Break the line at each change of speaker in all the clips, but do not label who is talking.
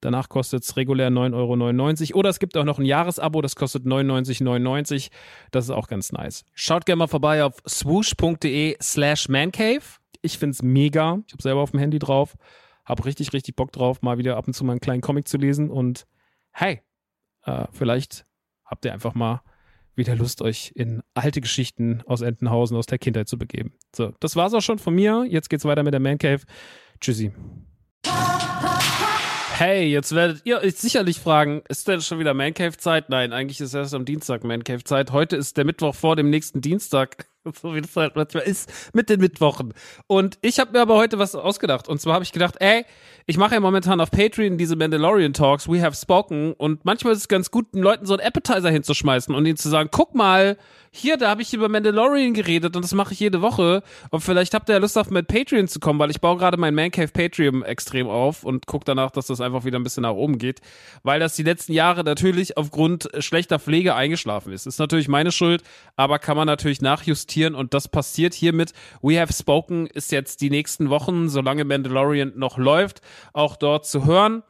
Danach kostet es regulär 9,99 Euro. Oder es gibt auch noch ein Jahresabo, das kostet 99,99. Das ist auch ganz nice. Schaut gerne mal vorbei auf swoosh.de slash mancave. Ich finde es mega. Ich habe selber auf dem Handy drauf. Habe richtig, richtig Bock drauf, mal wieder ab und zu mal einen kleinen Comic zu lesen. Und hey, äh, vielleicht habt ihr einfach mal wieder Lust, euch in alte Geschichten aus Entenhausen, aus der Kindheit zu begeben. So, das war's auch schon von mir. Jetzt geht's weiter mit der Man Cave. Tschüssi. Hey, jetzt werdet ihr euch sicherlich fragen, ist denn schon wieder Mancave-Zeit? Nein, eigentlich ist erst am Dienstag Mancave-Zeit. Heute ist der Mittwoch vor dem nächsten Dienstag. So wie das halt manchmal ist mit den Mittwochen. Und ich habe mir aber heute was ausgedacht. Und zwar habe ich gedacht, ey, ich mache ja momentan auf Patreon diese Mandalorian Talks, We Have Spoken. Und manchmal ist es ganz gut, den Leuten so einen Appetizer hinzuschmeißen und ihnen zu sagen, guck mal, hier, da habe ich über Mandalorian geredet und das mache ich jede Woche. Und vielleicht habt ihr ja Lust auf mit Patreon zu kommen, weil ich baue gerade mein Man Cave Patreon extrem auf und gucke danach, dass das einfach wieder ein bisschen nach oben geht. Weil das die letzten Jahre natürlich aufgrund schlechter Pflege eingeschlafen ist. Ist natürlich meine Schuld, aber kann man natürlich nachjustieren und das passiert hiermit. We Have Spoken ist jetzt die nächsten Wochen, solange Mandalorian noch läuft, auch dort zu hören.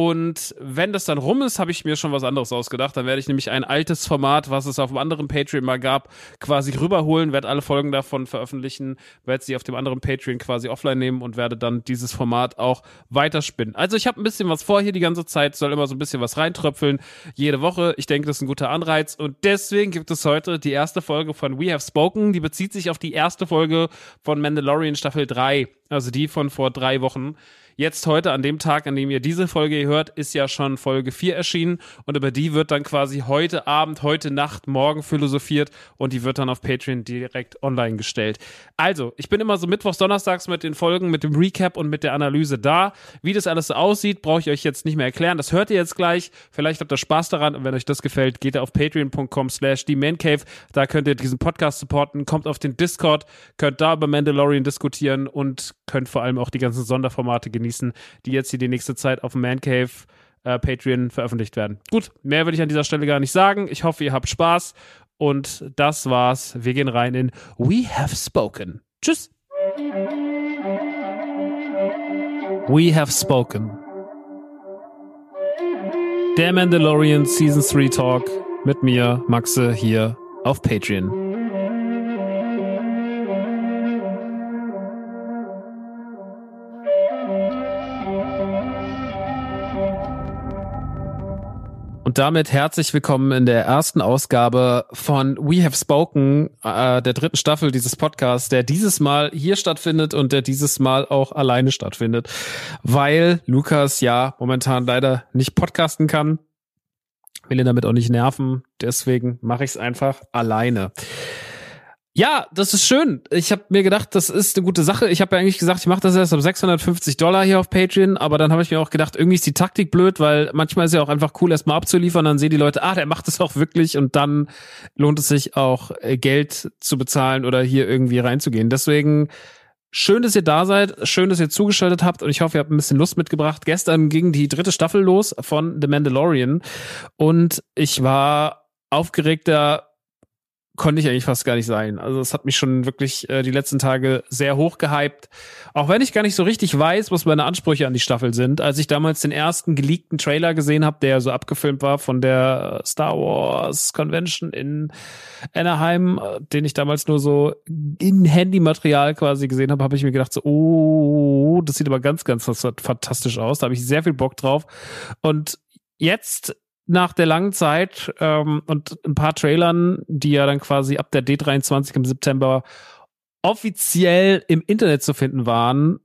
Und wenn das dann rum ist, habe ich mir schon was anderes ausgedacht. Dann werde ich nämlich ein altes Format, was es auf einem anderen Patreon mal gab, quasi rüberholen, werde alle Folgen davon veröffentlichen, werde sie auf dem anderen Patreon quasi offline nehmen und werde dann dieses Format auch weiterspinnen. Also ich habe ein bisschen was vor hier die ganze Zeit, soll immer so ein bisschen was reintröpfeln, jede Woche. Ich denke, das ist ein guter Anreiz und deswegen gibt es heute die erste Folge von We Have Spoken. Die bezieht sich auf die erste Folge von Mandalorian Staffel 3, also die von vor drei Wochen. Jetzt heute, an dem Tag, an dem ihr diese Folge hört, ist ja schon Folge 4 erschienen und über die wird dann quasi heute Abend, heute Nacht, morgen philosophiert und die wird dann auf Patreon direkt online gestellt. Also, ich bin immer so mittwochs, donnerstags mit den Folgen, mit dem Recap und mit der Analyse da. Wie das alles so aussieht, brauche ich euch jetzt nicht mehr erklären. Das hört ihr jetzt gleich. Vielleicht habt ihr Spaß daran und wenn euch das gefällt, geht ihr auf patreon.com slash die Mancave. Da könnt ihr diesen Podcast supporten, kommt auf den Discord, könnt da über Mandalorian diskutieren und könnt vor allem auch die ganzen Sonderformate genießen genießen, die jetzt hier die nächste Zeit auf dem Man Cave äh, Patreon veröffentlicht werden. Gut, mehr will ich an dieser Stelle gar nicht sagen. Ich hoffe, ihr habt Spaß. Und das war's. Wir gehen rein in We Have Spoken. Tschüss. We Have Spoken. Der Mandalorian Season 3 Talk mit mir, Maxe, hier auf Patreon. Und damit herzlich willkommen in der ersten Ausgabe von We Have Spoken, äh, der dritten Staffel dieses Podcasts, der dieses Mal hier stattfindet und der dieses Mal auch alleine stattfindet, weil Lukas ja momentan leider nicht podcasten kann. Will ihn damit auch nicht nerven, deswegen mache ich es einfach alleine. Ja, das ist schön. Ich habe mir gedacht, das ist eine gute Sache. Ich habe ja eigentlich gesagt, ich mache das erst ab 650 Dollar hier auf Patreon, aber dann habe ich mir auch gedacht, irgendwie ist die Taktik blöd, weil manchmal ist ja auch einfach cool, erstmal abzuliefern, dann sehen die Leute, ah, der macht es auch wirklich und dann lohnt es sich auch äh, Geld zu bezahlen oder hier irgendwie reinzugehen. Deswegen schön, dass ihr da seid, schön, dass ihr zugeschaltet habt und ich hoffe, ihr habt ein bisschen Lust mitgebracht. Gestern ging die dritte Staffel los von The Mandalorian und ich war aufgeregter konnte ich eigentlich fast gar nicht sein. Also es hat mich schon wirklich äh, die letzten Tage sehr hoch gehypt. Auch wenn ich gar nicht so richtig weiß, was meine Ansprüche an die Staffel sind. Als ich damals den ersten geleakten Trailer gesehen habe, der so abgefilmt war von der Star Wars Convention in Anaheim, äh, den ich damals nur so in Handymaterial quasi gesehen habe, habe ich mir gedacht so, oh, das sieht aber ganz, ganz fantastisch aus. Da habe ich sehr viel Bock drauf. Und jetzt nach der langen Zeit ähm, und ein paar Trailern, die ja dann quasi ab der D23 im September offiziell im Internet zu finden waren,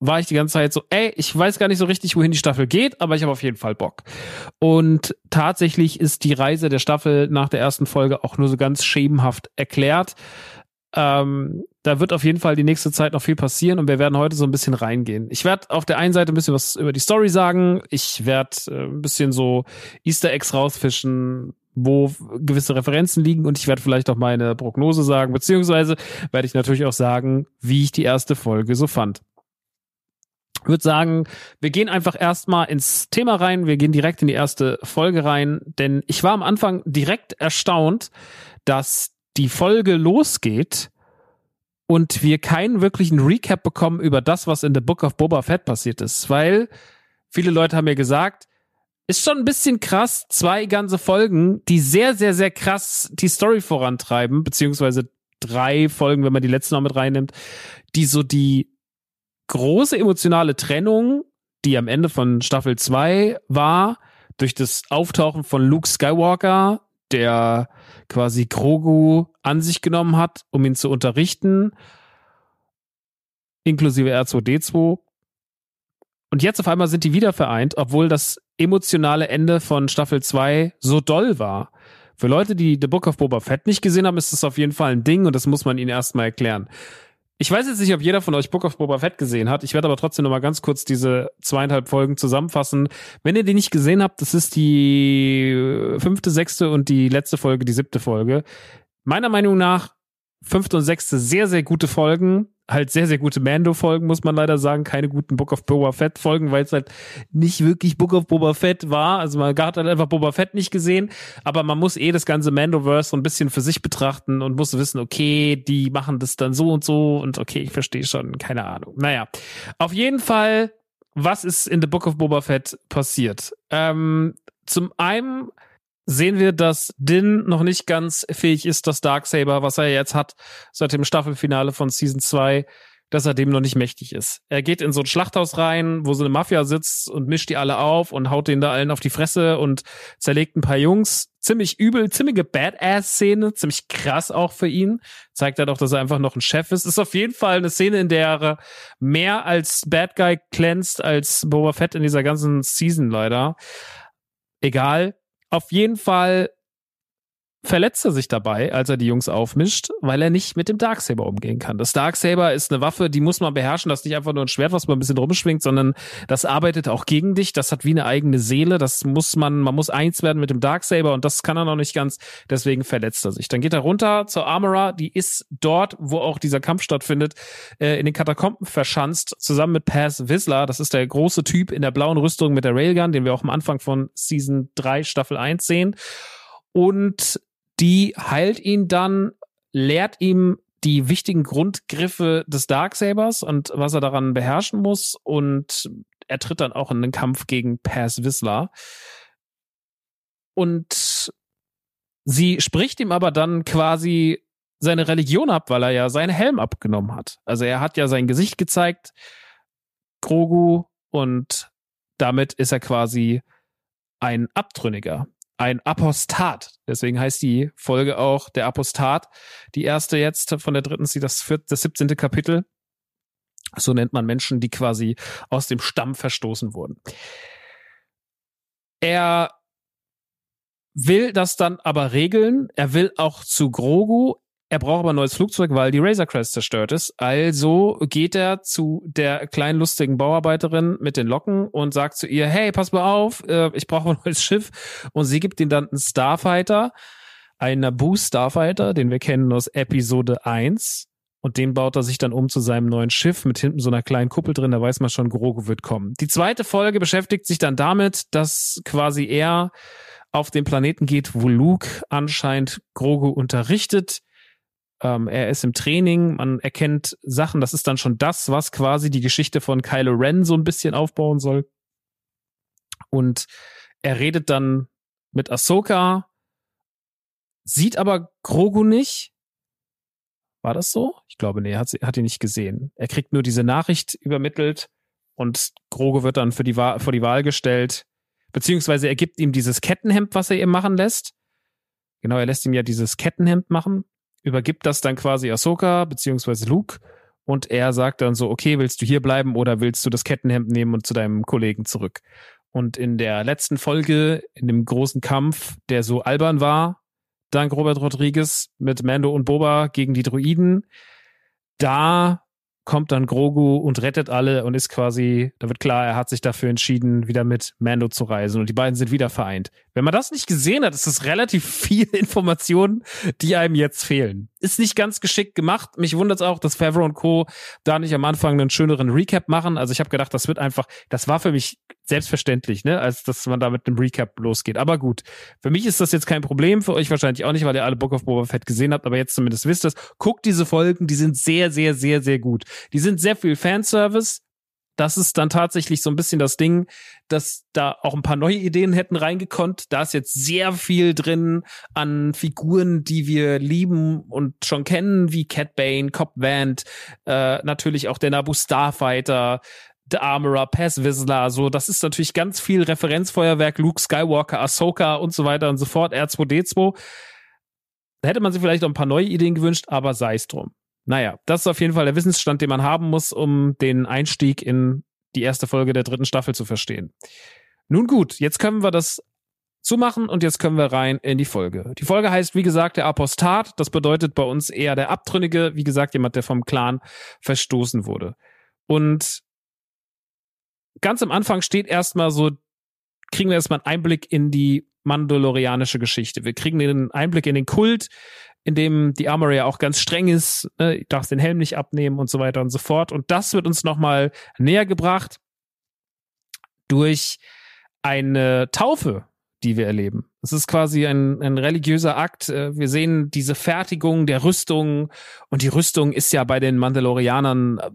war ich die ganze Zeit so, ey, ich weiß gar nicht so richtig, wohin die Staffel geht, aber ich habe auf jeden Fall Bock. Und tatsächlich ist die Reise der Staffel nach der ersten Folge auch nur so ganz schemenhaft erklärt. Ähm, da wird auf jeden Fall die nächste Zeit noch viel passieren und wir werden heute so ein bisschen reingehen. Ich werde auf der einen Seite ein bisschen was über die Story sagen. Ich werde äh, ein bisschen so Easter Eggs rausfischen, wo gewisse Referenzen liegen und ich werde vielleicht auch meine Prognose sagen, beziehungsweise werde ich natürlich auch sagen, wie ich die erste Folge so fand. Ich würde sagen, wir gehen einfach erstmal ins Thema rein. Wir gehen direkt in die erste Folge rein, denn ich war am Anfang direkt erstaunt, dass die Folge losgeht und wir keinen wirklichen Recap bekommen über das, was in The Book of Boba Fett passiert ist, weil viele Leute haben mir gesagt, ist schon ein bisschen krass, zwei ganze Folgen, die sehr, sehr, sehr krass die Story vorantreiben, beziehungsweise drei Folgen, wenn man die letzte noch mit reinnimmt, die so die große emotionale Trennung, die am Ende von Staffel 2 war, durch das Auftauchen von Luke Skywalker, der quasi Grogu an sich genommen hat, um ihn zu unterrichten, inklusive R2D2. Und jetzt auf einmal sind die wieder vereint, obwohl das emotionale Ende von Staffel 2 so doll war. Für Leute, die The Book of Boba Fett nicht gesehen haben, ist das auf jeden Fall ein Ding und das muss man ihnen erstmal erklären. Ich weiß jetzt nicht, ob jeder von euch Book of Boba Fett gesehen hat. Ich werde aber trotzdem noch mal ganz kurz diese zweieinhalb Folgen zusammenfassen. Wenn ihr die nicht gesehen habt, das ist die fünfte, sechste und die letzte Folge, die siebte Folge. Meiner Meinung nach fünfte und sechste sehr, sehr gute Folgen halt sehr, sehr gute Mando-Folgen, muss man leider sagen. Keine guten Book of Boba Fett-Folgen, weil es halt nicht wirklich Book of Boba Fett war. Also man hat halt einfach Boba Fett nicht gesehen. Aber man muss eh das ganze Mandoverse so ein bisschen für sich betrachten und muss wissen, okay, die machen das dann so und so und okay, ich verstehe schon, keine Ahnung. Naja, auf jeden Fall, was ist in The Book of Boba Fett passiert? Ähm, zum einen sehen wir, dass Din noch nicht ganz fähig ist, das Darksaber, was er jetzt hat, seit dem Staffelfinale von Season 2, dass er dem noch nicht mächtig ist. Er geht in so ein Schlachthaus rein, wo so eine Mafia sitzt und mischt die alle auf und haut denen da allen auf die Fresse und zerlegt ein paar Jungs. Ziemlich übel, ziemliche Badass-Szene, ziemlich krass auch für ihn. Zeigt er doch, dass er einfach noch ein Chef ist. Ist auf jeden Fall eine Szene, in der er mehr als Bad Guy glänzt als Boba Fett in dieser ganzen Season leider. Egal, auf jeden Fall verletzt er sich dabei, als er die Jungs aufmischt, weil er nicht mit dem Darksaber umgehen kann. Das Darksaber ist eine Waffe, die muss man beherrschen. Das ist nicht einfach nur ein Schwert, was man ein bisschen rumschwingt, sondern das arbeitet auch gegen dich. Das hat wie eine eigene Seele. Das muss man, man muss eins werden mit dem Darksaber und das kann er noch nicht ganz. Deswegen verletzt er sich. Dann geht er runter zur Armorer. Die ist dort, wo auch dieser Kampf stattfindet, äh, in den Katakomben verschanzt, zusammen mit Paz Whistler. Das ist der große Typ in der blauen Rüstung mit der Railgun, den wir auch am Anfang von Season 3 Staffel 1 sehen. Und die heilt ihn dann, lehrt ihm die wichtigen Grundgriffe des Darksabers und was er daran beherrschen muss und er tritt dann auch in den Kampf gegen Paz Whistler. Und sie spricht ihm aber dann quasi seine Religion ab, weil er ja seinen Helm abgenommen hat. Also er hat ja sein Gesicht gezeigt, Grogu, und damit ist er quasi ein Abtrünniger ein Apostat. Deswegen heißt die Folge auch der Apostat. Die erste jetzt von der dritten, sie das, vierte, das 17. Kapitel. So nennt man Menschen, die quasi aus dem Stamm verstoßen wurden. Er will das dann aber regeln. Er will auch zu Grogu. Er braucht aber ein neues Flugzeug, weil die Razor Crest zerstört ist. Also geht er zu der kleinen lustigen Bauarbeiterin mit den Locken und sagt zu ihr, hey, pass mal auf, äh, ich brauche ein neues Schiff. Und sie gibt ihm dann einen Starfighter, einen Naboo Starfighter, den wir kennen aus Episode 1. Und den baut er sich dann um zu seinem neuen Schiff mit hinten so einer kleinen Kuppel drin. Da weiß man schon, Grogu wird kommen. Die zweite Folge beschäftigt sich dann damit, dass quasi er auf den Planeten geht, wo Luke anscheinend Grogu unterrichtet. Ähm, er ist im Training, man erkennt Sachen. Das ist dann schon das, was quasi die Geschichte von Kylo Ren so ein bisschen aufbauen soll. Und er redet dann mit Ahsoka, sieht aber Grogu nicht war das so? Ich glaube, nee, hat, sie, hat ihn nicht gesehen. Er kriegt nur diese Nachricht übermittelt und Groge wird dann für die Wahl, vor die Wahl gestellt. Beziehungsweise er gibt ihm dieses Kettenhemd, was er ihm machen lässt. Genau, er lässt ihm ja dieses Kettenhemd machen, übergibt das dann quasi Ahsoka, beziehungsweise Luke. Und er sagt dann so, okay, willst du hier bleiben oder willst du das Kettenhemd nehmen und zu deinem Kollegen zurück? Und in der letzten Folge, in dem großen Kampf, der so albern war, dank Robert Rodriguez mit Mando und Boba gegen die Druiden. Da kommt dann Grogu und rettet alle und ist quasi, da wird klar, er hat sich dafür entschieden, wieder mit Mando zu reisen und die beiden sind wieder vereint. Wenn man das nicht gesehen hat, ist das relativ viel Informationen, die einem jetzt fehlen. Ist nicht ganz geschickt gemacht. Mich wundert es auch, dass Favreau und Co. da nicht am Anfang einen schöneren Recap machen. Also ich habe gedacht, das wird einfach, das war für mich selbstverständlich, ne, als dass man da mit einem Recap losgeht. Aber gut, für mich ist das jetzt kein Problem, für euch wahrscheinlich auch nicht, weil ihr alle Bock auf Boba Fett gesehen habt, aber jetzt zumindest wisst es. Guckt diese Folgen, die sind sehr, sehr, sehr, sehr gut. Die sind sehr viel Fanservice. Das ist dann tatsächlich so ein bisschen das Ding, dass da auch ein paar neue Ideen hätten reingekonnt. Da ist jetzt sehr viel drin an Figuren, die wir lieben und schon kennen, wie Cat Bane, Cop Vant, äh, natürlich auch der Nabu Starfighter, The Armorer, Pass Whistler, so, das ist natürlich ganz viel Referenzfeuerwerk, Luke Skywalker, Ahsoka und so weiter und so fort, R2D2. Da hätte man sich vielleicht auch ein paar neue Ideen gewünscht, aber sei es drum. Naja, das ist auf jeden Fall der Wissensstand, den man haben muss, um den Einstieg in die erste Folge der dritten Staffel zu verstehen. Nun gut, jetzt können wir das zumachen und jetzt können wir rein in die Folge. Die Folge heißt, wie gesagt, der Apostat. Das bedeutet bei uns eher der Abtrünnige, wie gesagt, jemand, der vom Clan verstoßen wurde. Und ganz am Anfang steht erstmal so, kriegen wir erstmal einen Einblick in die mandalorianische Geschichte. Wir kriegen den Einblick in den Kult, in dem die Armory ja auch ganz streng ist, ne, ich darf den Helm nicht abnehmen und so weiter und so fort. Und das wird uns nochmal näher gebracht durch eine Taufe, die wir erleben. Es ist quasi ein, ein religiöser Akt. Äh, wir sehen diese Fertigung der Rüstung und die Rüstung ist ja bei den Mandalorianern äh,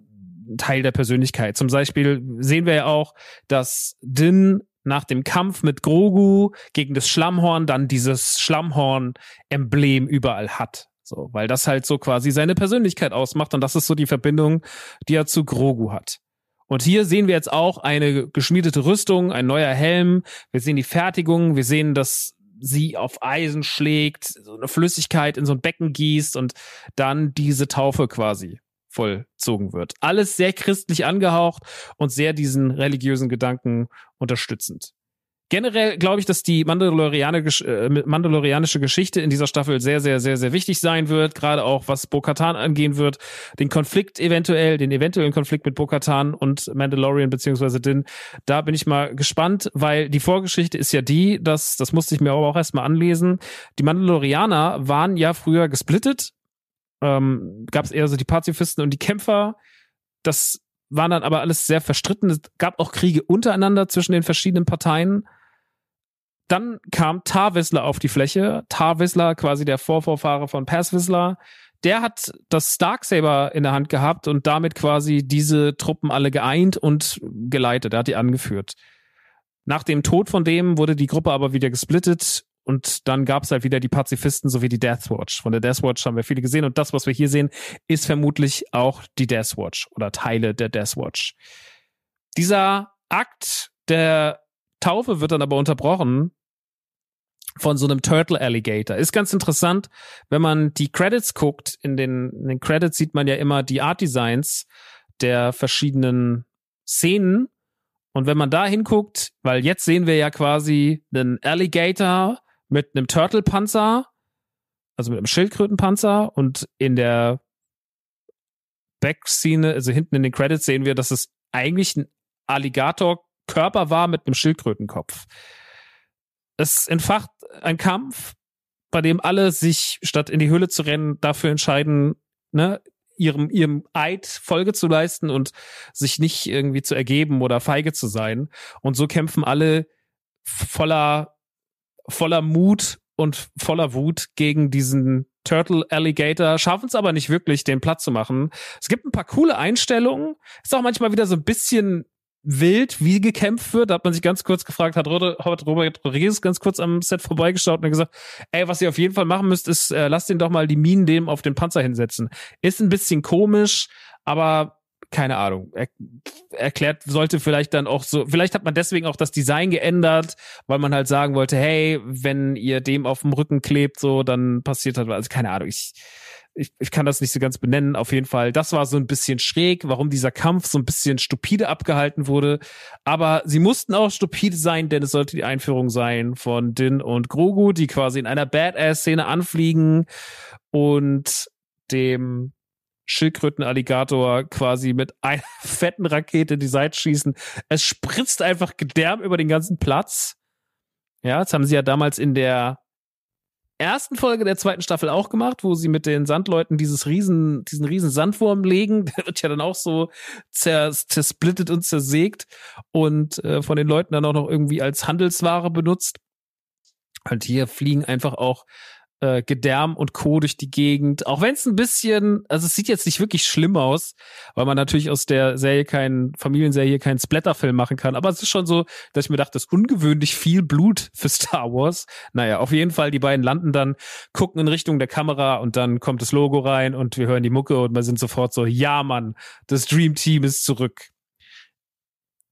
Teil der Persönlichkeit. Zum Beispiel sehen wir ja auch, dass Din nach dem Kampf mit Grogu gegen das Schlammhorn dann dieses Schlammhorn-Emblem überall hat. So, weil das halt so quasi seine Persönlichkeit ausmacht und das ist so die Verbindung, die er zu Grogu hat. Und hier sehen wir jetzt auch eine geschmiedete Rüstung, ein neuer Helm. Wir sehen die Fertigung, wir sehen, dass sie auf Eisen schlägt, so eine Flüssigkeit in so ein Becken gießt und dann diese Taufe quasi vollzogen wird. Alles sehr christlich angehaucht und sehr diesen religiösen Gedanken unterstützend. Generell glaube ich, dass die Mandalorianische, äh, Mandalorianische Geschichte in dieser Staffel sehr, sehr, sehr, sehr wichtig sein wird, gerade auch was Bo-Katan angehen wird, den Konflikt eventuell, den eventuellen Konflikt mit Bo-Katan und Mandalorian beziehungsweise Din. Da bin ich mal gespannt, weil die Vorgeschichte ist ja die, dass, das musste ich mir aber auch erstmal anlesen, die Mandalorianer waren ja früher gesplittet ähm, gab es eher so die Pazifisten und die Kämpfer. Das waren dann aber alles sehr verstritten. Es gab auch Kriege untereinander zwischen den verschiedenen Parteien. Dann kam Tar Whistler auf die Fläche. Tar Whistler, quasi der Vorvorfahre von Pass Whistler. Der hat das Starksaber in der Hand gehabt und damit quasi diese Truppen alle geeint und geleitet. Er hat die angeführt. Nach dem Tod von dem wurde die Gruppe aber wieder gesplittet und dann gab es halt wieder die Pazifisten sowie die Death Watch. Von der Death Watch haben wir viele gesehen und das, was wir hier sehen, ist vermutlich auch die Death Watch oder Teile der Death Watch. Dieser Akt der Taufe wird dann aber unterbrochen von so einem Turtle Alligator. Ist ganz interessant, wenn man die Credits guckt. In den, in den Credits sieht man ja immer die Art Designs der verschiedenen Szenen. Und wenn man da hinguckt, weil jetzt sehen wir ja quasi einen Alligator mit einem Turtle-Panzer. also mit einem Schildkrötenpanzer und in der Back-Szene, also hinten in den Credits sehen wir, dass es eigentlich ein Alligator-Körper war mit einem Schildkrötenkopf. Es entfacht ein Kampf, bei dem alle sich, statt in die Höhle zu rennen, dafür entscheiden, ne, ihrem, ihrem Eid Folge zu leisten und sich nicht irgendwie zu ergeben oder feige zu sein. Und so kämpfen alle voller, voller Mut und voller Wut gegen diesen Turtle Alligator, schaffen es aber nicht wirklich, den Platz zu machen. Es gibt ein paar coole Einstellungen. Ist auch manchmal wieder so ein bisschen wild, wie gekämpft wird. Da hat man sich ganz kurz gefragt, hat Robert Rodriguez ganz kurz am Set vorbeigeschaut und gesagt, ey, was ihr auf jeden Fall machen müsst, ist, äh, lasst ihn doch mal die Minen dem auf den Panzer hinsetzen. Ist ein bisschen komisch, aber keine Ahnung. Er, erklärt, sollte vielleicht dann auch so, vielleicht hat man deswegen auch das Design geändert, weil man halt sagen wollte, hey, wenn ihr dem auf dem Rücken klebt, so, dann passiert halt. Also keine Ahnung, ich, ich, ich kann das nicht so ganz benennen. Auf jeden Fall, das war so ein bisschen schräg, warum dieser Kampf so ein bisschen stupide abgehalten wurde. Aber sie mussten auch stupide sein, denn es sollte die Einführung sein von Din und Grogu, die quasi in einer Badass-Szene anfliegen und dem Schildkrötenalligator quasi mit einer fetten Rakete die Seite schießen. Es spritzt einfach Gedärm über den ganzen Platz. Ja, das haben sie ja damals in der ersten Folge der zweiten Staffel auch gemacht, wo sie mit den Sandleuten dieses riesen, diesen riesen Sandwurm legen. Der wird ja dann auch so zersplittet und zersägt und äh, von den Leuten dann auch noch irgendwie als Handelsware benutzt. Und hier fliegen einfach auch äh, Gedärm und Co. durch die Gegend. Auch wenn es ein bisschen, also es sieht jetzt nicht wirklich schlimm aus, weil man natürlich aus der Serie keinen, Familienserie keinen Splatterfilm machen kann. Aber es ist schon so, dass ich mir dachte, das ist ungewöhnlich viel Blut für Star Wars. Naja, auf jeden Fall, die beiden landen dann, gucken in Richtung der Kamera und dann kommt das Logo rein und wir hören die Mucke und wir sind sofort so, ja Mann, das Dream Team ist zurück.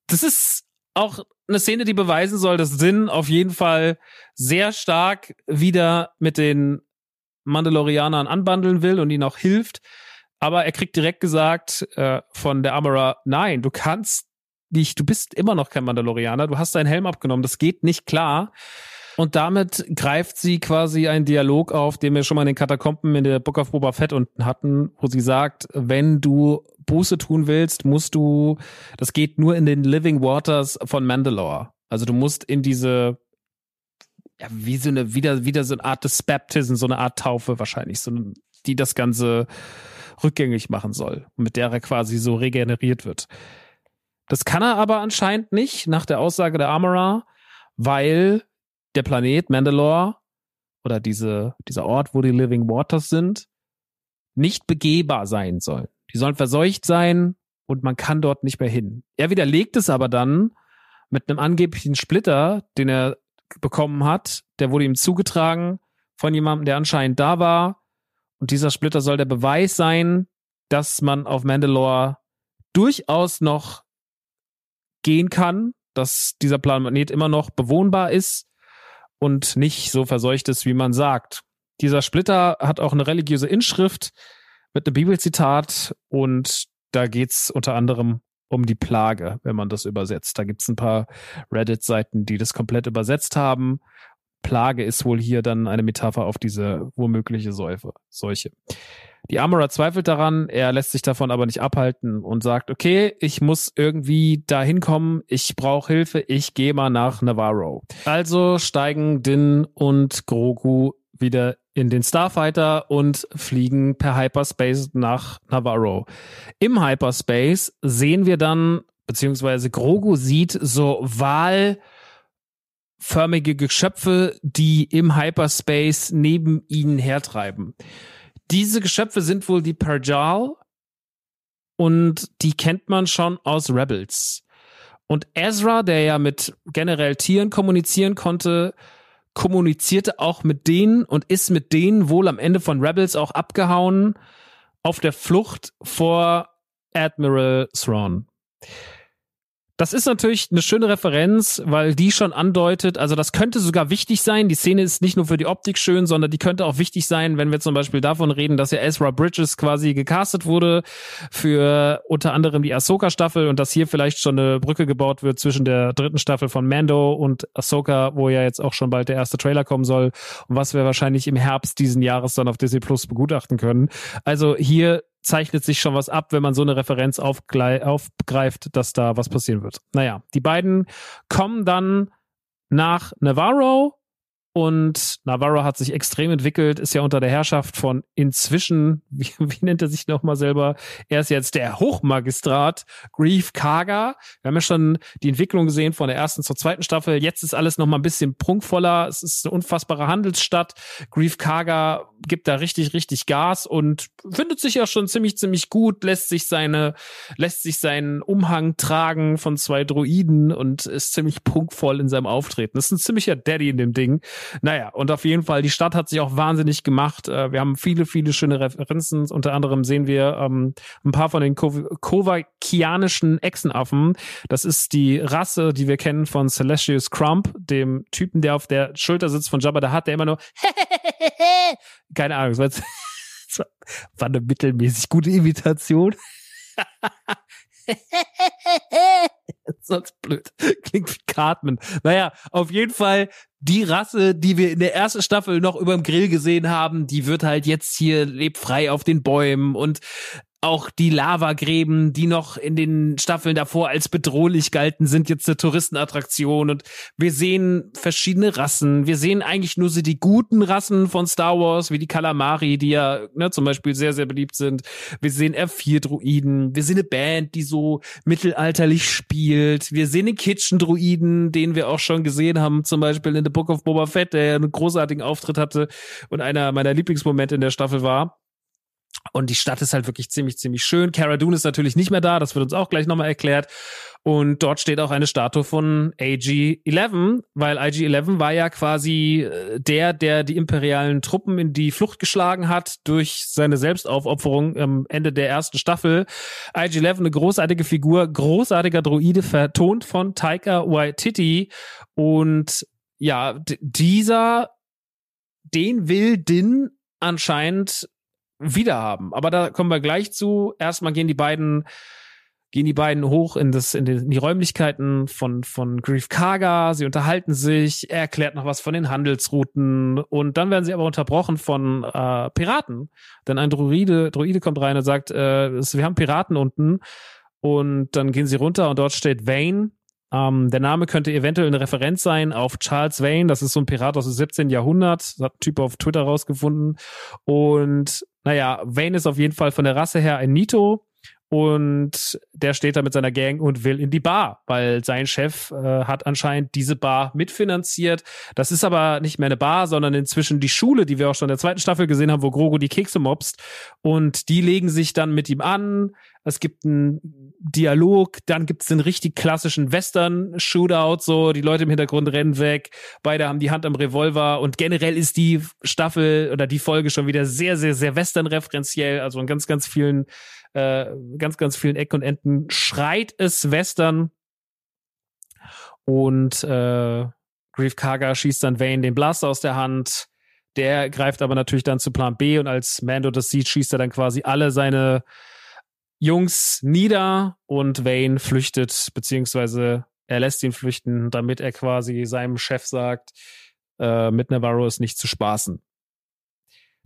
Das ist auch eine Szene, die beweisen soll, dass Sinn auf jeden Fall sehr stark wieder mit den Mandalorianern anbandeln will und ihnen auch hilft. Aber er kriegt direkt gesagt äh, von der Amara, nein, du kannst nicht, du bist immer noch kein Mandalorianer, du hast deinen Helm abgenommen, das geht nicht klar. Und damit greift sie quasi einen Dialog auf, den wir schon mal in den Katakomben in der Book of Boba Fett unten hatten, wo sie sagt, wenn du Buße tun willst, musst du, das geht nur in den Living Waters von Mandalore. Also du musst in diese, ja, wie so eine, wieder, wieder so eine Art des Baptism, so eine Art Taufe wahrscheinlich, so, die das Ganze rückgängig machen soll, mit der er quasi so regeneriert wird. Das kann er aber anscheinend nicht, nach der Aussage der Armorer, weil der Planet Mandalore oder diese, dieser Ort, wo die Living Waters sind, nicht begehbar sein soll. Die sollen verseucht sein und man kann dort nicht mehr hin. Er widerlegt es aber dann mit einem angeblichen Splitter, den er bekommen hat. Der wurde ihm zugetragen von jemandem, der anscheinend da war. Und dieser Splitter soll der Beweis sein, dass man auf Mandalore durchaus noch gehen kann, dass dieser Planet immer noch bewohnbar ist und nicht so verseucht ist, wie man sagt. Dieser Splitter hat auch eine religiöse Inschrift mit einem Bibelzitat und da geht's unter anderem um die Plage, wenn man das übersetzt. Da gibt's ein paar Reddit-Seiten, die das komplett übersetzt haben. Plage ist wohl hier dann eine Metapher auf diese womögliche Säufe, Seuche. Die Armorer zweifelt daran, er lässt sich davon aber nicht abhalten und sagt, okay, ich muss irgendwie da hinkommen, ich brauche Hilfe, ich gehe mal nach Navarro. Also steigen Din und Grogu wieder in den Starfighter und fliegen per Hyperspace nach Navarro. Im Hyperspace sehen wir dann, beziehungsweise Grogu sieht so wahlförmige Geschöpfe, die im Hyperspace neben ihnen hertreiben. Diese Geschöpfe sind wohl die Perjal und die kennt man schon aus Rebels. Und Ezra, der ja mit generell Tieren kommunizieren konnte, kommunizierte auch mit denen und ist mit denen wohl am Ende von Rebels auch abgehauen auf der Flucht vor Admiral Thrawn. Das ist natürlich eine schöne Referenz, weil die schon andeutet, also das könnte sogar wichtig sein. Die Szene ist nicht nur für die Optik schön, sondern die könnte auch wichtig sein, wenn wir zum Beispiel davon reden, dass ja Ezra Bridges quasi gecastet wurde für unter anderem die Ahsoka-Staffel und dass hier vielleicht schon eine Brücke gebaut wird zwischen der dritten Staffel von Mando und Ahsoka, wo ja jetzt auch schon bald der erste Trailer kommen soll und was wir wahrscheinlich im Herbst diesen Jahres dann auf Disney Plus begutachten können. Also hier zeichnet sich schon was ab, wenn man so eine Referenz aufgreift, dass da was passieren wird. Naja, die beiden kommen dann nach Navarro und Navarro hat sich extrem entwickelt, ist ja unter der Herrschaft von inzwischen, wie, wie nennt er sich nochmal selber? Er ist jetzt der Hochmagistrat Grief Kaga. Wir haben ja schon die Entwicklung gesehen von der ersten zur zweiten Staffel. Jetzt ist alles nochmal ein bisschen prunkvoller. Es ist eine unfassbare Handelsstadt. Grief Kaga gibt da richtig, richtig Gas und findet sich ja schon ziemlich, ziemlich gut, lässt sich seine, lässt sich seinen Umhang tragen von zwei Droiden und ist ziemlich prunkvoll in seinem Auftreten. Das ist ein ziemlicher Daddy in dem Ding. Naja, und auf jeden Fall, die Stadt hat sich auch wahnsinnig gemacht. Äh, wir haben viele, viele schöne Referenzen. Unter anderem sehen wir ähm, ein paar von den kovakianischen Echsenaffen. Das ist die Rasse, die wir kennen von Celestius Crump, dem Typen, der auf der Schulter sitzt von Jabba der hat, der immer nur keine Ahnung, das war, jetzt, das war eine mittelmäßig gute Imitation. Sonst blöd. Klingt wie Cartman. Naja, auf jeden Fall die Rasse, die wir in der ersten Staffel noch über dem Grill gesehen haben, die wird halt jetzt hier lebt frei auf den Bäumen und auch die Lavagräben, die noch in den Staffeln davor als bedrohlich galten, sind jetzt eine Touristenattraktion und wir sehen verschiedene Rassen. Wir sehen eigentlich nur so die guten Rassen von Star Wars, wie die Kalamari, die ja ne, zum Beispiel sehr, sehr beliebt sind. Wir sehen F4-Druiden. Wir sehen eine Band, die so mittelalterlich spielt. Wir sehen den Kitchen-Druiden, den wir auch schon gesehen haben, zum Beispiel in The Book of Boba Fett, der einen großartigen Auftritt hatte und einer meiner Lieblingsmomente in der Staffel war. Und die Stadt ist halt wirklich ziemlich, ziemlich schön. Cara Dune ist natürlich nicht mehr da, das wird uns auch gleich nochmal erklärt. Und dort steht auch eine Statue von AG-11, weil AG-11 war ja quasi äh, der, der die imperialen Truppen in die Flucht geschlagen hat durch seine Selbstaufopferung am Ende der ersten Staffel. AG-11, eine großartige Figur, großartiger Droide, vertont von Taika Waititi. Und ja, dieser, den will Din anscheinend wieder haben. Aber da kommen wir gleich zu. Erstmal gehen die beiden gehen die beiden hoch in das in die, in die Räumlichkeiten von von Grief Kaga. Sie unterhalten sich. Er erklärt noch was von den Handelsrouten und dann werden sie aber unterbrochen von äh, Piraten, denn ein Droide Droide kommt rein und sagt, äh, wir haben Piraten unten und dann gehen sie runter und dort steht Vane. Ähm, der Name könnte eventuell eine Referenz sein auf Charles Vane. Das ist so ein Pirat aus dem 17. Jahrhundert. Das hat ein Typ auf Twitter rausgefunden. Und naja, Wayne ist auf jeden Fall von der Rasse her ein Nito und der steht da mit seiner Gang und will in die Bar, weil sein Chef äh, hat anscheinend diese Bar mitfinanziert. Das ist aber nicht mehr eine Bar, sondern inzwischen die Schule, die wir auch schon in der zweiten Staffel gesehen haben, wo Grogu die Kekse mobst. Und die legen sich dann mit ihm an. Es gibt einen Dialog, dann gibt es den richtig klassischen Western-Shootout, so die Leute im Hintergrund rennen weg, beide haben die Hand am Revolver und generell ist die Staffel oder die Folge schon wieder sehr, sehr, sehr Western-referenziell, also in ganz, ganz vielen, äh, ganz, ganz vielen Ecken und Enden schreit es Western und äh, Grief Kaga schießt dann Vane den Blaster aus der Hand. Der greift aber natürlich dann zu Plan B und als Mando das sieht, schießt er dann quasi alle seine Jungs nieder und Wayne flüchtet, beziehungsweise er lässt ihn flüchten, damit er quasi seinem Chef sagt, äh, mit Navarro ist nicht zu spaßen.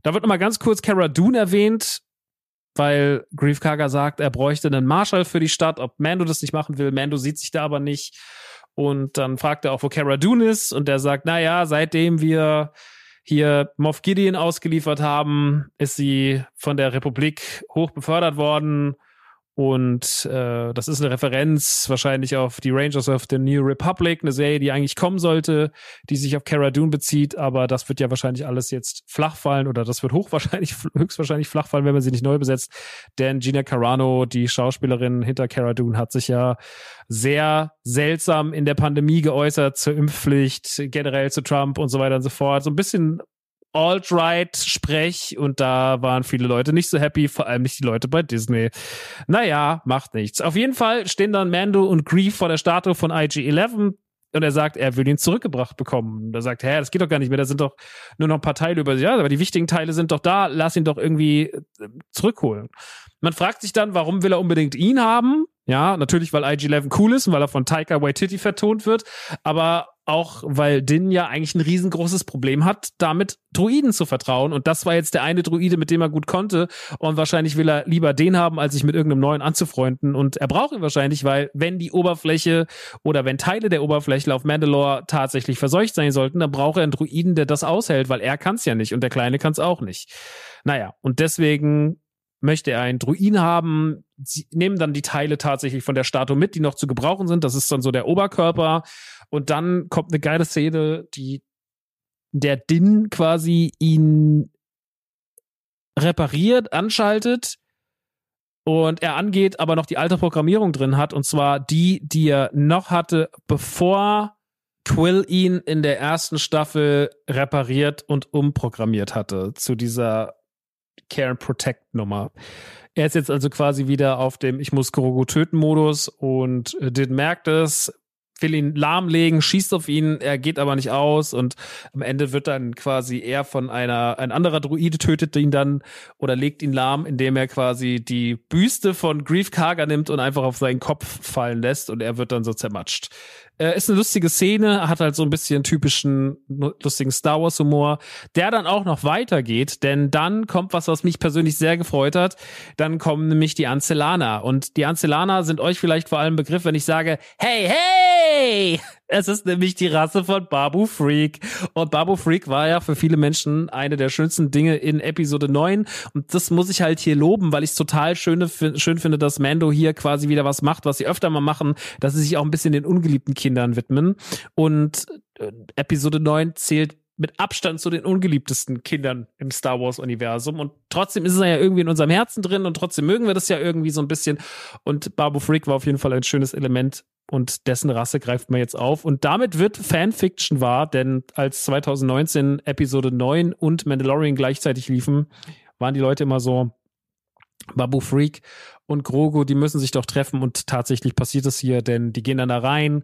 Da wird nochmal ganz kurz Cara Dune erwähnt, weil Grief Karga sagt, er bräuchte einen Marshall für die Stadt, ob Mando das nicht machen will. Mando sieht sich da aber nicht. Und dann fragt er auch, wo Cara Dune ist. Und der sagt, na ja, seitdem wir hier Moff Gideon ausgeliefert haben, ist sie von der Republik hoch befördert worden und äh, das ist eine Referenz wahrscheinlich auf die Rangers of the New Republic, eine Serie, die eigentlich kommen sollte, die sich auf Cara Dune bezieht, aber das wird ja wahrscheinlich alles jetzt flach fallen oder das wird hochwahrscheinlich, höchstwahrscheinlich flach fallen, wenn man sie nicht neu besetzt. Denn Gina Carano, die Schauspielerin hinter Cara Dune, hat sich ja sehr seltsam in der Pandemie geäußert zur Impfpflicht, generell zu Trump und so weiter und so fort. So ein bisschen Alt-Right-Sprech und da waren viele Leute nicht so happy, vor allem nicht die Leute bei Disney. Naja, macht nichts. Auf jeden Fall stehen dann Mando und Grief vor der Statue von IG-11 und er sagt, er will ihn zurückgebracht bekommen. Und er sagt, hä, das geht doch gar nicht mehr, da sind doch nur noch ein paar Teile über, ja, aber die wichtigen Teile sind doch da, lass ihn doch irgendwie äh, zurückholen. Man fragt sich dann, warum will er unbedingt ihn haben? Ja, natürlich, weil IG-11 cool ist und weil er von Taika Waititi vertont wird, aber auch, weil Din ja eigentlich ein riesengroßes Problem hat, damit Druiden zu vertrauen. Und das war jetzt der eine Druide, mit dem er gut konnte. Und wahrscheinlich will er lieber den haben, als sich mit irgendeinem neuen anzufreunden. Und er braucht ihn wahrscheinlich, weil wenn die Oberfläche oder wenn Teile der Oberfläche auf Mandalore tatsächlich verseucht sein sollten, dann braucht er einen Druiden, der das aushält, weil er kann es ja nicht und der Kleine kann es auch nicht. Naja, und deswegen möchte er einen Druiden haben. Sie nehmen dann die Teile tatsächlich von der Statue mit, die noch zu gebrauchen sind. Das ist dann so der Oberkörper. Und dann kommt eine geile Szene, die der Din quasi ihn repariert, anschaltet und er angeht, aber noch die alte Programmierung drin hat. Und zwar die, die er noch hatte, bevor Quill ihn in der ersten Staffel repariert und umprogrammiert hatte zu dieser Care and Protect Nummer. Er ist jetzt also quasi wieder auf dem Ich muss Grogu töten Modus und äh, Din merkt es, will ihn lahmlegen, schießt auf ihn, er geht aber nicht aus und am Ende wird dann quasi er von einer, ein anderer Druide tötet ihn dann oder legt ihn lahm, indem er quasi die Büste von Grief Karga nimmt und einfach auf seinen Kopf fallen lässt und er wird dann so zermatscht. Äh, ist eine lustige Szene, hat halt so ein bisschen typischen lustigen Star Wars Humor, der dann auch noch weitergeht, denn dann kommt was, was mich persönlich sehr gefreut hat. Dann kommen nämlich die Ancelaner und die Ancelaner sind euch vielleicht vor allem Begriff, wenn ich sage, hey, hey! Es ist nämlich die Rasse von Babu Freak. Und Babu Freak war ja für viele Menschen eine der schönsten Dinge in Episode 9. Und das muss ich halt hier loben, weil ich es total schön, schön finde, dass Mando hier quasi wieder was macht, was sie öfter mal machen, dass sie sich auch ein bisschen den ungeliebten Kindern widmen. Und äh, Episode 9 zählt mit Abstand zu den ungeliebtesten Kindern im Star Wars Universum und trotzdem ist es ja irgendwie in unserem Herzen drin und trotzdem mögen wir das ja irgendwie so ein bisschen und Babu Freak war auf jeden Fall ein schönes Element und dessen Rasse greift man jetzt auf. Und damit wird Fanfiction wahr, denn als 2019 Episode 9 und Mandalorian gleichzeitig liefen, waren die Leute immer so, Babu Freak und Grogu, die müssen sich doch treffen und tatsächlich passiert es hier, denn die gehen dann da rein.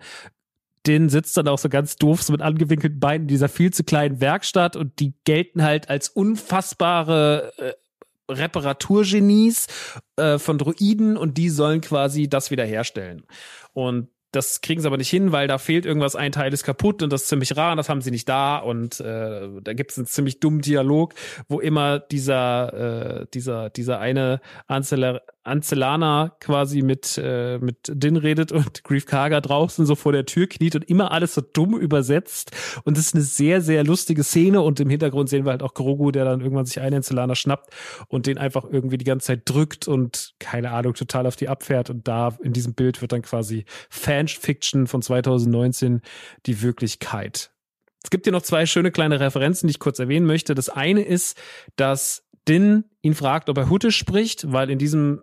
Den sitzt dann auch so ganz doof so mit angewinkelten Beinen in dieser viel zu kleinen Werkstatt und die gelten halt als unfassbare äh, Reparaturgenies äh, von Droiden und die sollen quasi das wiederherstellen. Und das kriegen sie aber nicht hin, weil da fehlt irgendwas, ein Teil ist kaputt und das ist ziemlich rar und das haben sie nicht da und äh, da gibt es einen ziemlich dummen Dialog, wo immer dieser äh, dieser dieser eine Anzeller Ancelana quasi mit, äh, mit Din redet und Grief Karga draußen so vor der Tür kniet und immer alles so dumm übersetzt. Und das ist eine sehr, sehr lustige Szene. Und im Hintergrund sehen wir halt auch Grogu, der dann irgendwann sich einen Ancelana schnappt und den einfach irgendwie die ganze Zeit drückt und keine Ahnung, total auf die abfährt. Und da in diesem Bild wird dann quasi Fanfiction von 2019 die Wirklichkeit. Es gibt hier noch zwei schöne kleine Referenzen, die ich kurz erwähnen möchte. Das eine ist, dass Din ihn fragt, ob er Huttisch spricht, weil in diesem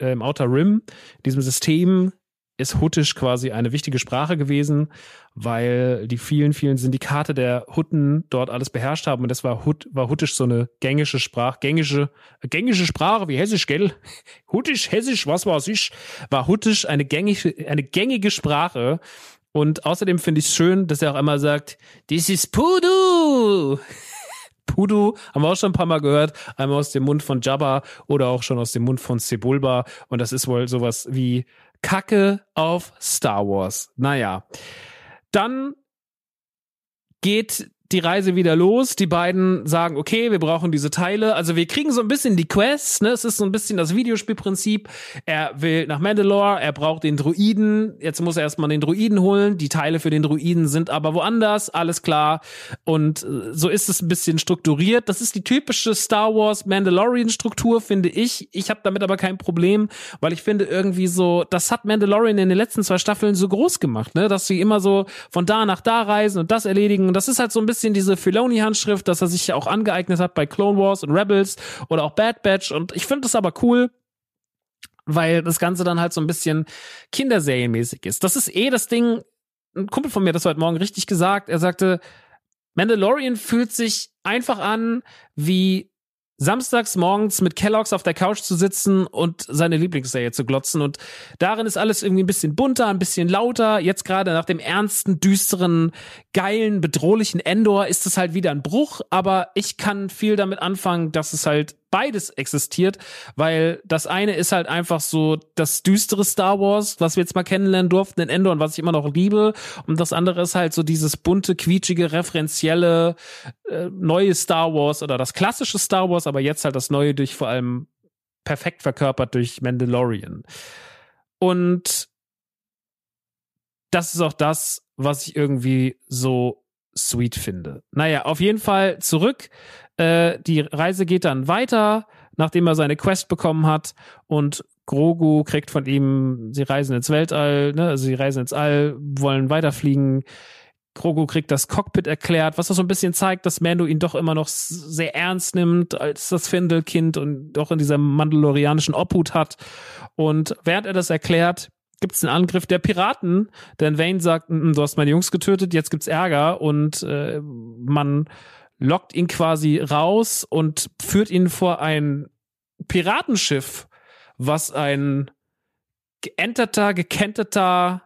äh, im Outer Rim, in diesem System, ist Huttisch quasi eine wichtige Sprache gewesen, weil die vielen, vielen Syndikate der Hutten dort alles beherrscht haben und das war, Hut, war Huttisch so eine gängige Sprache, gängige, gängige Sprache wie Hessisch, gell? Huttisch, Hessisch, was weiß ich, war Huttisch eine gängige, eine gängige Sprache und außerdem finde ich es schön, dass er auch immer sagt, this is Pudu. Pudu, haben wir auch schon ein paar Mal gehört, einmal aus dem Mund von Jabba oder auch schon aus dem Mund von Sebulba. Und das ist wohl sowas wie Kacke auf Star Wars. Naja. Dann geht die Reise wieder los. Die beiden sagen, okay, wir brauchen diese Teile. Also wir kriegen so ein bisschen die Quest, ne? Es ist so ein bisschen das Videospielprinzip. Er will nach Mandalore, er braucht den Druiden. Jetzt muss er erstmal den Druiden holen. Die Teile für den Druiden sind aber woanders, alles klar. Und äh, so ist es ein bisschen strukturiert. Das ist die typische Star Wars Mandalorian Struktur, finde ich. Ich habe damit aber kein Problem, weil ich finde irgendwie so, das hat Mandalorian in den letzten zwei Staffeln so groß gemacht, ne? Dass sie immer so von da nach da reisen und das erledigen. Und das ist halt so ein bisschen bisschen diese Filoni-Handschrift, dass er sich ja auch angeeignet hat bei Clone Wars und Rebels oder auch Bad Batch. Und ich finde das aber cool, weil das Ganze dann halt so ein bisschen Kinderserienmäßig ist. Das ist eh das Ding. Ein Kumpel von mir hat das heute Morgen richtig gesagt. Er sagte, Mandalorian fühlt sich einfach an wie samstags morgens mit Kellogg's auf der Couch zu sitzen und seine Lieblingsserie zu glotzen. Und darin ist alles irgendwie ein bisschen bunter, ein bisschen lauter. Jetzt gerade nach dem ernsten, düsteren, geilen, bedrohlichen Endor ist es halt wieder ein Bruch. Aber ich kann viel damit anfangen, dass es halt beides existiert, weil das eine ist halt einfach so das düstere Star Wars, was wir jetzt mal kennenlernen durften in Endor und was ich immer noch liebe. Und das andere ist halt so dieses bunte, quietschige, referenzielle, äh, neue Star Wars oder das klassische Star Wars, aber jetzt halt das neue durch vor allem perfekt verkörpert durch Mandalorian. Und das ist auch das, was ich irgendwie so sweet finde. Naja, auf jeden Fall zurück. Äh, die Reise geht dann weiter, nachdem er seine Quest bekommen hat und Grogu kriegt von ihm, sie reisen ins Weltall, ne, also sie reisen ins All, wollen weiterfliegen. Grogu kriegt das Cockpit erklärt, was das so ein bisschen zeigt, dass Mando ihn doch immer noch sehr ernst nimmt als das Findelkind und doch in dieser mandalorianischen Obhut hat. Und während er das erklärt, gibt es einen Angriff der Piraten, denn Wayne sagt, mm, du hast meine Jungs getötet, jetzt gibt's Ärger und äh, man lockt ihn quasi raus und führt ihn vor ein Piratenschiff, was ein geenterter, gekenteter,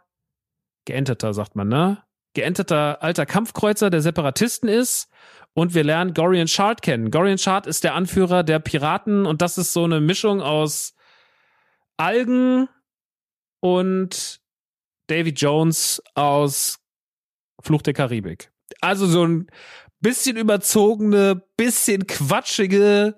geenterter sagt man, ne? Geenterter alter Kampfkreuzer der Separatisten ist. Und wir lernen Gorian Shard kennen. Gorian Shard ist der Anführer der Piraten und das ist so eine Mischung aus Algen und Davy Jones aus Fluch der Karibik. Also so ein bisschen überzogene, bisschen quatschige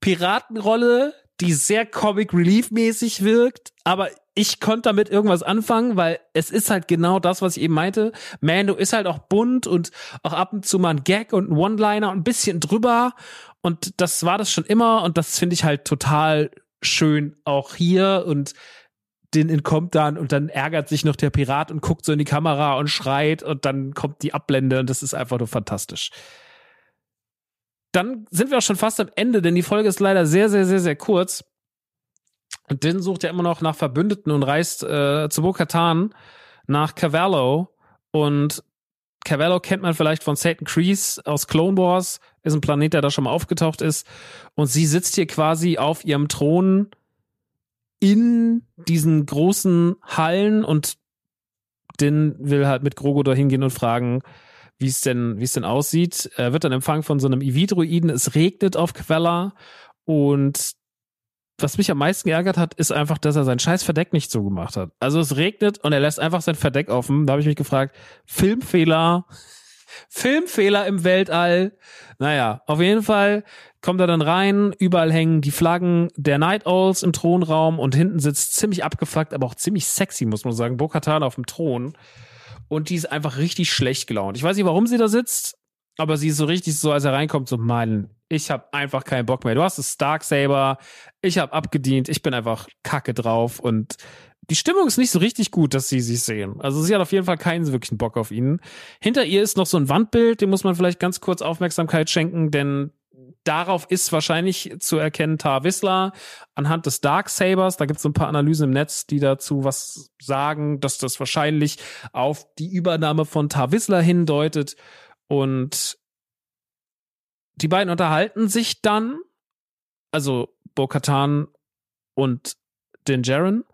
Piratenrolle, die sehr Comic Relief mäßig wirkt, aber ich konnte damit irgendwas anfangen, weil es ist halt genau das, was ich eben meinte. Mando ist halt auch bunt und auch ab und zu mal ein Gag und ein One-Liner und ein bisschen drüber. Und das war das schon immer und das finde ich halt total schön auch hier. Und den entkommt dann und dann ärgert sich noch der Pirat und guckt so in die Kamera und schreit und dann kommt die Abblende und das ist einfach nur fantastisch. Dann sind wir auch schon fast am Ende, denn die Folge ist leider sehr, sehr, sehr, sehr kurz. Und Din sucht ja immer noch nach Verbündeten und reist äh, zu Bo-Katan nach Cavallo. Und Cavallo kennt man vielleicht von Satan Kreese aus Clone Wars, ist ein Planet, der da schon mal aufgetaucht ist. Und sie sitzt hier quasi auf ihrem Thron in diesen großen Hallen und Din will halt mit Grogu da hingehen und fragen, wie es denn, wie es denn aussieht. Er wird dann empfangen von so einem Evidroiden. Es regnet auf Quella und was mich am meisten geärgert hat, ist einfach, dass er sein scheiß Verdeck nicht so gemacht hat. Also es regnet und er lässt einfach sein Verdeck offen. Da habe ich mich gefragt, Filmfehler, Filmfehler im Weltall. Naja, auf jeden Fall kommt er dann rein, überall hängen die Flaggen der Night Owls im Thronraum und hinten sitzt ziemlich abgefuckt, aber auch ziemlich sexy, muss man sagen, Bo-Katan auf dem Thron. Und die ist einfach richtig schlecht gelaunt. Ich weiß nicht, warum sie da sitzt, aber sie ist so richtig so, als er reinkommt, so, Mann, ich habe einfach keinen Bock mehr. Du hast das Starksaber, ich habe abgedient, ich bin einfach kacke drauf und die Stimmung ist nicht so richtig gut, dass sie sich sehen. Also sie hat auf jeden Fall keinen wirklichen Bock auf ihn. Hinter ihr ist noch so ein Wandbild, dem muss man vielleicht ganz kurz Aufmerksamkeit schenken, denn darauf ist wahrscheinlich zu erkennen Tar Wissler anhand des Darksabers. Da gibt es ein paar Analysen im Netz, die dazu was sagen, dass das wahrscheinlich auf die Übernahme von Tar Wissler hindeutet. Und die beiden unterhalten sich dann, also Bo-Katan und Din Djarin.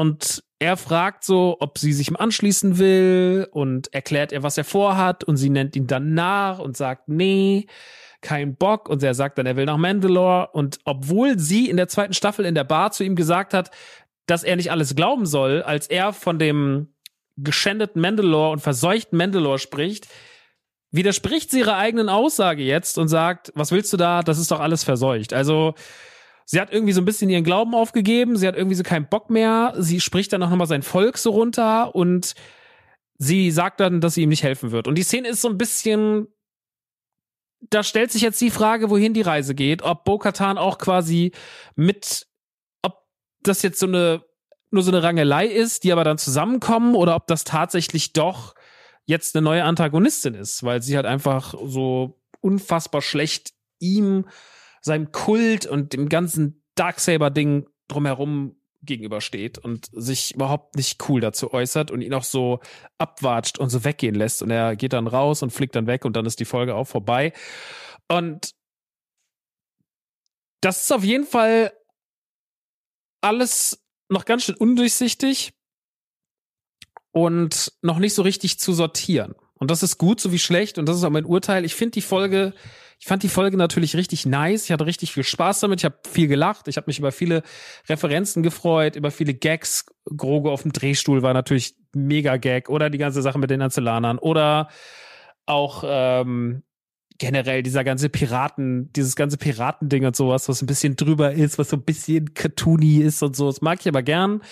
Und er fragt so, ob sie sich ihm anschließen will und erklärt er, was er vorhat und sie nennt ihn dann nach und sagt, nee, kein Bock und er sagt dann, er will nach Mandalore und obwohl sie in der zweiten Staffel in der Bar zu ihm gesagt hat, dass er nicht alles glauben soll, als er von dem geschändeten Mandalore und verseuchten Mandalore spricht, widerspricht sie ihrer eigenen Aussage jetzt und sagt, was willst du da? Das ist doch alles verseucht. Also, sie hat irgendwie so ein bisschen ihren Glauben aufgegeben, sie hat irgendwie so keinen Bock mehr, sie spricht dann auch nochmal sein Volk so runter und sie sagt dann, dass sie ihm nicht helfen wird. Und die Szene ist so ein bisschen, da stellt sich jetzt die Frage, wohin die Reise geht, ob Bo-Katan auch quasi mit, ob das jetzt so eine, nur so eine Rangelei ist, die aber dann zusammenkommen oder ob das tatsächlich doch jetzt eine neue Antagonistin ist, weil sie halt einfach so unfassbar schlecht ihm seinem Kult und dem ganzen Darksaber-Ding drumherum gegenübersteht und sich überhaupt nicht cool dazu äußert und ihn auch so abwatscht und so weggehen lässt. Und er geht dann raus und fliegt dann weg und dann ist die Folge auch vorbei. Und das ist auf jeden Fall alles noch ganz schön undurchsichtig und noch nicht so richtig zu sortieren. Und das ist gut so wie schlecht und das ist auch mein Urteil. Ich finde die Folge, ich fand die Folge natürlich richtig nice. Ich hatte richtig viel Spaß damit. Ich habe viel gelacht. Ich habe mich über viele Referenzen gefreut, über viele Gags. Grogo auf dem Drehstuhl war natürlich mega Gag oder die ganze Sache mit den Anzellanern oder auch ähm, generell dieser ganze Piraten, dieses ganze Piratending und sowas, was ein bisschen drüber ist, was so ein bisschen cartoony ist und so. Das mag ich aber gern.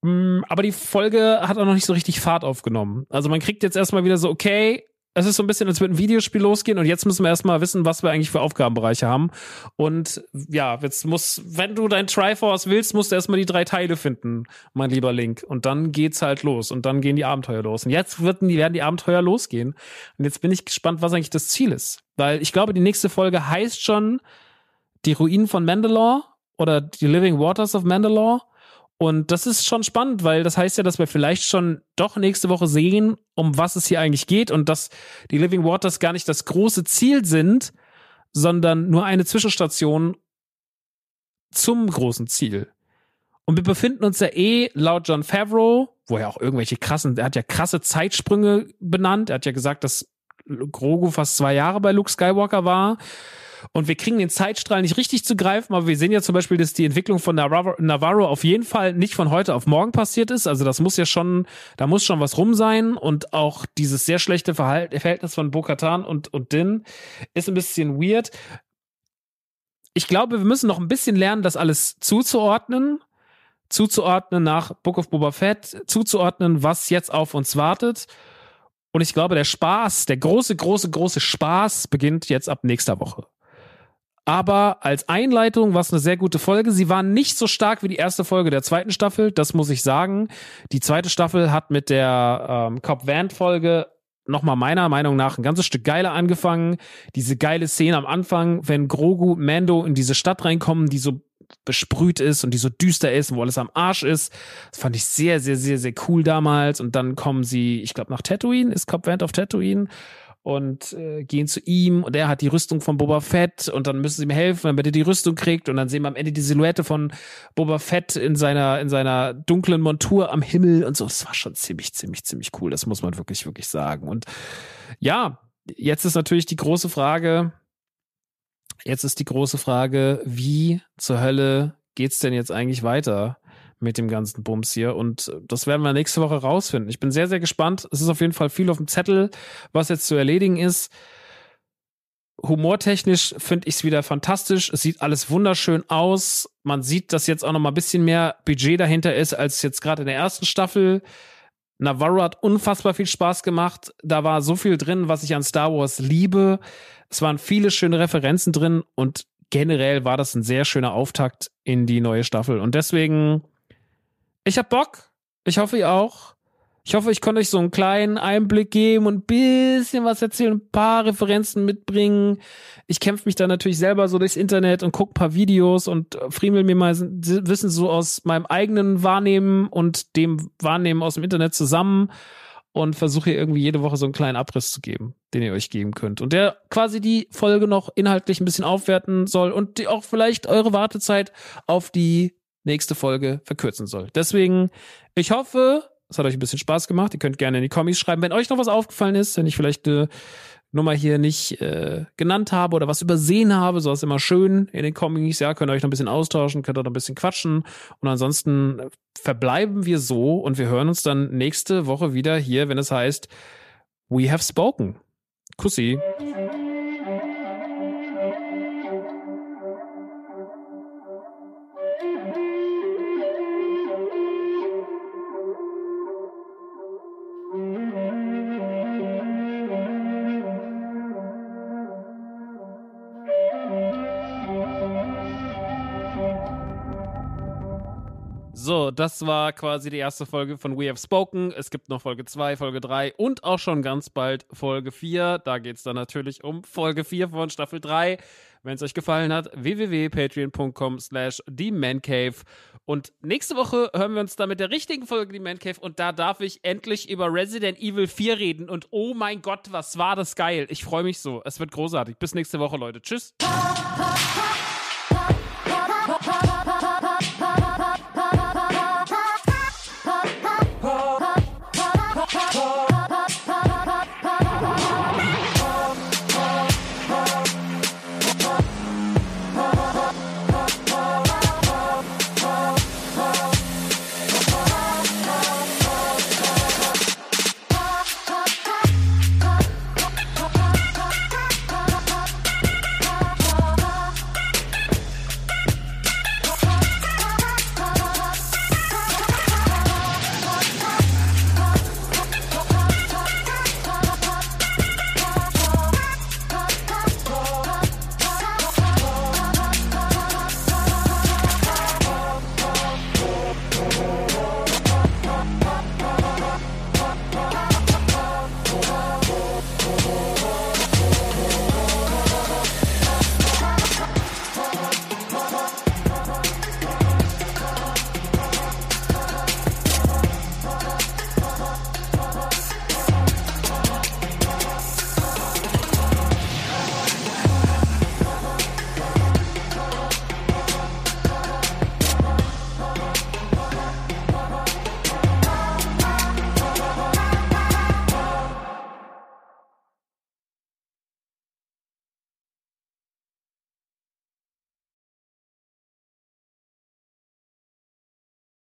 Mm, aber die Folge hat auch noch nicht so richtig Fahrt aufgenommen. Also man kriegt jetzt erstmal wieder so, okay, es ist so ein bisschen, als würde ein Videospiel losgehen und jetzt müssen wir erstmal wissen, was wir eigentlich für Aufgabenbereiche haben. Und ja, jetzt muss, wenn du dein Triforce willst, musst du erstmal die drei Teile finden, mein lieber Link. Und dann geht's halt los und dann gehen die Abenteuer los. Und jetzt werden die, werden die Abenteuer losgehen. Und jetzt bin ich gespannt, was eigentlich das Ziel ist. Weil ich glaube, die nächste Folge heißt schon die Ruinen von Mandalore oder die Living Waters of Mandalore. Und das ist schon spannend, weil das heißt ja, dass wir vielleicht schon doch nächste Woche sehen, um was es hier eigentlich geht und dass die Living Waters gar nicht das große Ziel sind, sondern nur eine Zwischenstation zum großen Ziel. Und wir befinden uns ja eh laut John Favreau, wo er auch irgendwelche krassen, er hat ja krasse Zeitsprünge benannt. Er hat ja gesagt, dass Grogu fast zwei Jahre bei Luke Skywalker war. Und wir kriegen den Zeitstrahl nicht richtig zu greifen, aber wir sehen ja zum Beispiel, dass die Entwicklung von Navarro auf jeden Fall nicht von heute auf morgen passiert ist. Also das muss ja schon, da muss schon was rum sein. Und auch dieses sehr schlechte Verhalt, Verhältnis von Bo-Katan und, und Din ist ein bisschen weird. Ich glaube, wir müssen noch ein bisschen lernen, das alles zuzuordnen zuzuordnen nach Book of Boba Fett, zuzuordnen, was jetzt auf uns wartet. Und ich glaube, der Spaß, der große, große, große Spaß beginnt jetzt ab nächster Woche aber als Einleitung war es eine sehr gute Folge. Sie war nicht so stark wie die erste Folge der zweiten Staffel, das muss ich sagen. Die zweite Staffel hat mit der ähm, Cop Vant Folge nochmal meiner Meinung nach ein ganzes Stück geiler angefangen. Diese geile Szene am Anfang, wenn Grogu, Mando in diese Stadt reinkommen, die so besprüht ist und die so düster ist, wo alles am Arsch ist. Das fand ich sehr, sehr, sehr, sehr cool damals. Und dann kommen sie, ich glaube, nach Tatooine, ist Cop Vant auf Tatooine und äh, gehen zu ihm und er hat die Rüstung von Boba Fett und dann müssen sie ihm helfen, damit er die Rüstung kriegt und dann sehen wir am Ende die Silhouette von Boba Fett in seiner in seiner dunklen Montur am Himmel und so. Das war schon ziemlich ziemlich ziemlich cool. Das muss man wirklich wirklich sagen. Und ja, jetzt ist natürlich die große Frage. Jetzt ist die große Frage, wie zur Hölle geht's denn jetzt eigentlich weiter? Mit dem ganzen Bums hier. Und das werden wir nächste Woche rausfinden. Ich bin sehr, sehr gespannt. Es ist auf jeden Fall viel auf dem Zettel, was jetzt zu erledigen ist. Humortechnisch finde ich es wieder fantastisch. Es sieht alles wunderschön aus. Man sieht, dass jetzt auch noch mal ein bisschen mehr Budget dahinter ist als jetzt gerade in der ersten Staffel. Navarro hat unfassbar viel Spaß gemacht. Da war so viel drin, was ich an Star Wars liebe. Es waren viele schöne Referenzen drin und generell war das ein sehr schöner Auftakt in die neue Staffel. Und deswegen ich hab Bock. Ich hoffe, ihr auch. Ich hoffe, ich konnte euch so einen kleinen Einblick geben und ein bisschen was erzählen, ein paar Referenzen mitbringen. Ich kämpfe mich da natürlich selber so durchs Internet und gucke ein paar Videos und friemel mir mal Wissen so aus meinem eigenen Wahrnehmen und dem Wahrnehmen aus dem Internet zusammen und versuche irgendwie jede Woche so einen kleinen Abriss zu geben, den ihr euch geben könnt. Und der quasi die Folge noch inhaltlich ein bisschen aufwerten soll und die auch vielleicht eure Wartezeit auf die nächste Folge verkürzen soll. Deswegen, ich hoffe, es hat euch ein bisschen Spaß gemacht. Ihr könnt gerne in die Kommis schreiben, wenn euch noch was aufgefallen ist, wenn ich vielleicht eine Nummer hier nicht äh, genannt habe oder was übersehen habe, so ist immer schön in den Kommis. Ja, könnt ihr euch noch ein bisschen austauschen, könnt ihr noch ein bisschen quatschen. Und ansonsten verbleiben wir so und wir hören uns dann nächste Woche wieder hier, wenn es heißt We have spoken. Kussi. Das war quasi die erste Folge von We Have Spoken. Es gibt noch Folge 2, Folge 3 und auch schon ganz bald Folge 4. Da geht es dann natürlich um Folge 4 von Staffel 3. Wenn es euch gefallen hat, www.patreon.com slash themancave. Und nächste Woche hören wir uns dann mit der richtigen Folge The Man Cave und da darf ich endlich über Resident Evil 4 reden und oh mein Gott, was war das geil. Ich freue mich so. Es wird großartig. Bis nächste Woche, Leute. Tschüss.